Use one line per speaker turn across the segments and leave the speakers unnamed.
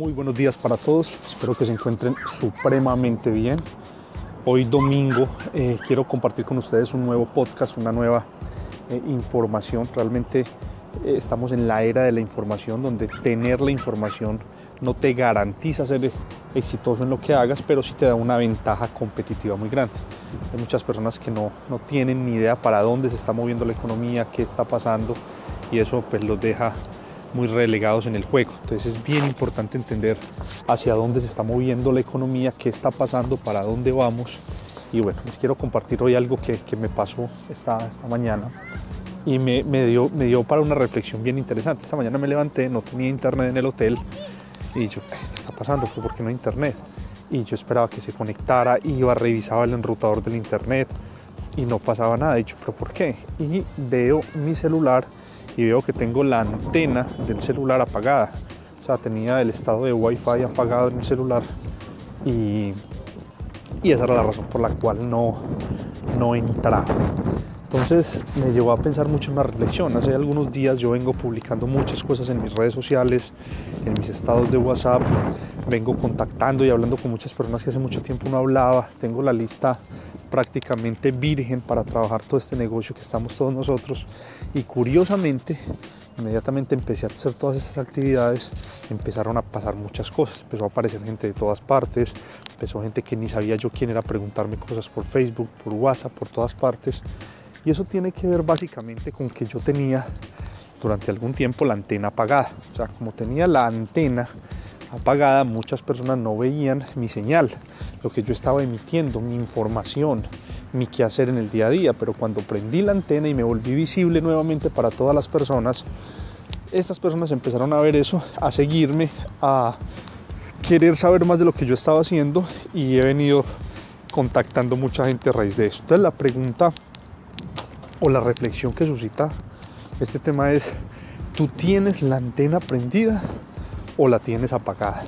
Muy buenos días para todos, espero que se encuentren supremamente bien. Hoy domingo eh, quiero compartir con ustedes un nuevo podcast, una nueva eh, información. Realmente eh, estamos en la era de la información donde tener la información no te garantiza ser exitoso en lo que hagas, pero sí te da una ventaja competitiva muy grande. Hay muchas personas que no, no tienen ni idea para dónde se está moviendo la economía, qué está pasando y eso pues los deja muy relegados en el juego. Entonces es bien importante entender hacia dónde se está moviendo la economía, qué está pasando, para dónde vamos. Y bueno, les quiero compartir hoy algo que, que me pasó esta, esta mañana y me, me, dio, me dio para una reflexión bien interesante. Esta mañana me levanté, no tenía internet en el hotel y yo, ¿qué está pasando? Pues, ¿Por qué no hay internet? Y yo esperaba que se conectara, iba, revisaba el enrutador del internet y no pasaba nada. Y yo, ¿pero por qué? Y veo mi celular y veo que tengo la antena del celular apagada. O sea, tenía el estado de Wi-Fi apagado en el celular y, y esa era la razón por la cual no, no entraba. Entonces me llevó a pensar mucho en una reflexión. Hace algunos días yo vengo publicando muchas cosas en mis redes sociales, en mis estados de WhatsApp, vengo contactando y hablando con muchas personas que hace mucho tiempo no hablaba. Tengo la lista prácticamente virgen para trabajar todo este negocio que estamos todos nosotros. Y curiosamente, inmediatamente empecé a hacer todas estas actividades, empezaron a pasar muchas cosas. Empezó a aparecer gente de todas partes, empezó gente que ni sabía yo quién era preguntarme cosas por Facebook, por WhatsApp, por todas partes. Y eso tiene que ver básicamente con que yo tenía durante algún tiempo la antena apagada. O sea, como tenía la antena apagada, muchas personas no veían mi señal, lo que yo estaba emitiendo, mi información, mi quehacer en el día a día. Pero cuando prendí la antena y me volví visible nuevamente para todas las personas, estas personas empezaron a ver eso, a seguirme, a querer saber más de lo que yo estaba haciendo y he venido contactando mucha gente a raíz de eso. Entonces la pregunta o la reflexión que suscita este tema es, ¿tú tienes la antena prendida o la tienes apagada?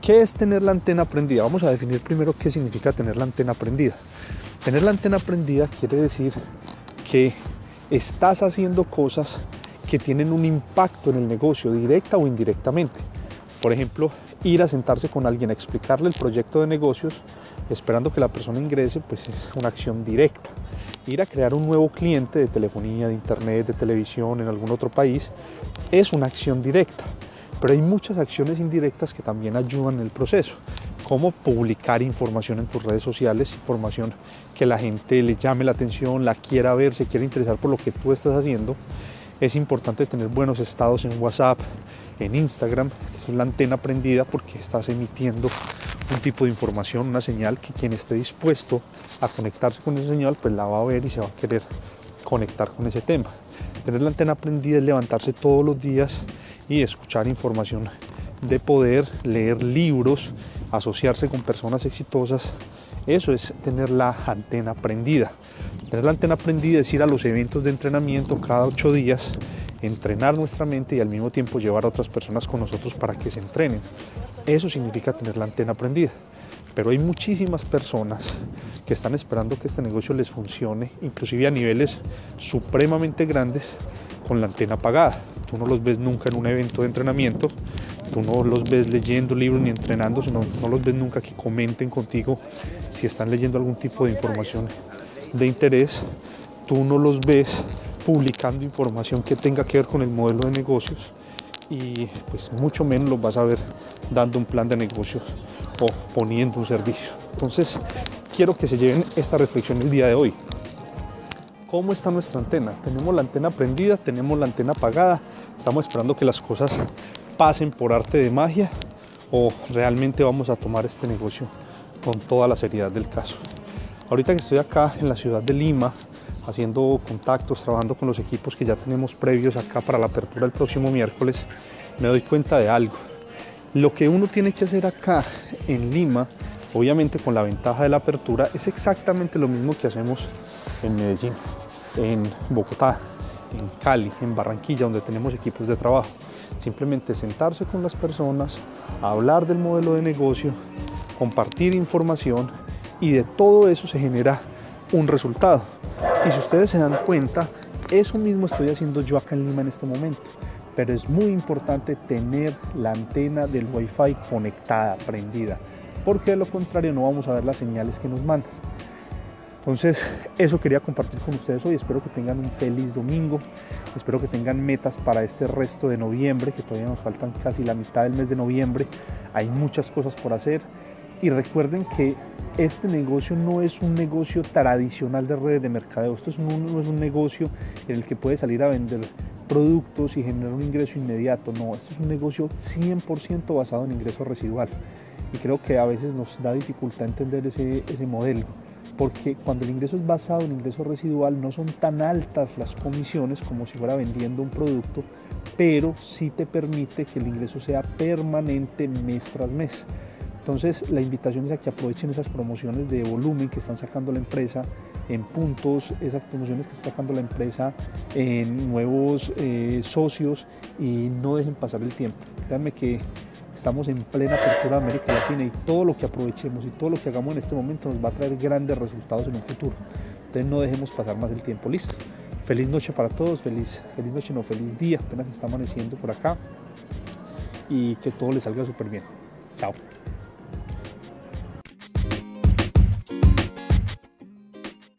¿Qué es tener la antena prendida? Vamos a definir primero qué significa tener la antena prendida. Tener la antena prendida quiere decir que estás haciendo cosas que tienen un impacto en el negocio, directa o indirectamente. Por ejemplo, ir a sentarse con alguien a explicarle el proyecto de negocios, esperando que la persona ingrese, pues es una acción directa ir a crear un nuevo cliente de telefonía, de internet, de televisión en algún otro país, es una acción directa. Pero hay muchas acciones indirectas que también ayudan en el proceso, como publicar información en tus redes sociales, información que la gente le llame la atención, la quiera ver, se quiera interesar por lo que tú estás haciendo. Es importante tener buenos estados en WhatsApp, en Instagram, es la antena prendida porque estás emitiendo un tipo de información, una señal que quien esté dispuesto a conectarse con esa señal, pues la va a ver y se va a querer conectar con ese tema. Tener la antena prendida es levantarse todos los días y escuchar información de poder, leer libros, asociarse con personas exitosas. Eso es tener la antena prendida. Tener la antena prendida es ir a los eventos de entrenamiento cada ocho días, entrenar nuestra mente y al mismo tiempo llevar a otras personas con nosotros para que se entrenen. Eso significa tener la antena prendida. Pero hay muchísimas personas que están esperando que este negocio les funcione, inclusive a niveles supremamente grandes, con la antena apagada. Tú no los ves nunca en un evento de entrenamiento, tú no los ves leyendo libros ni entrenando, sino no los ves nunca que comenten contigo si están leyendo algún tipo de información de interés. Tú no los ves publicando información que tenga que ver con el modelo de negocios y pues mucho menos los vas a ver dando un plan de negocios o poniendo un servicio. Entonces, quiero que se lleven esta reflexión el día de hoy. ¿Cómo está nuestra antena? Tenemos la antena prendida, tenemos la antena apagada, estamos esperando que las cosas pasen por arte de magia o realmente vamos a tomar este negocio con toda la seriedad del caso. Ahorita que estoy acá en la ciudad de Lima, haciendo contactos, trabajando con los equipos que ya tenemos previos acá para la apertura el próximo miércoles, me doy cuenta de algo. Lo que uno tiene que hacer acá en Lima, obviamente con la ventaja de la apertura, es exactamente lo mismo que hacemos en Medellín, en Bogotá, en Cali, en Barranquilla, donde tenemos equipos de trabajo. Simplemente sentarse con las personas, hablar del modelo de negocio, compartir información y de todo eso se genera un resultado. Y si ustedes se dan cuenta, eso mismo estoy haciendo yo acá en Lima en este momento pero es muy importante tener la antena del Wi-Fi conectada, prendida, porque de lo contrario no vamos a ver las señales que nos mandan. Entonces, eso quería compartir con ustedes hoy. Espero que tengan un feliz domingo. Espero que tengan metas para este resto de noviembre, que todavía nos faltan casi la mitad del mes de noviembre. Hay muchas cosas por hacer. Y recuerden que este negocio no es un negocio tradicional de redes de mercadeo. Esto es no es un negocio en el que puede salir a vender productos y generar un ingreso inmediato. No, esto es un negocio 100% basado en ingreso residual. Y creo que a veces nos da dificultad entender ese, ese modelo porque cuando el ingreso es basado en ingreso residual no son tan altas las comisiones como si fuera vendiendo un producto, pero sí te permite que el ingreso sea permanente mes tras mes. Entonces la invitación es a que aprovechen esas promociones de volumen que están sacando la empresa en puntos, esas promociones que está sacando la empresa en nuevos eh, socios y no dejen pasar el tiempo. Créanme que Estamos en plena apertura de América Latina y todo lo que aprovechemos y todo lo que hagamos en este momento nos va a traer grandes resultados en un futuro. Entonces no dejemos pasar más el tiempo. Listo. Feliz noche para todos, feliz, feliz noche, no, feliz día. Apenas está amaneciendo por acá y que todo les salga súper bien. Chao.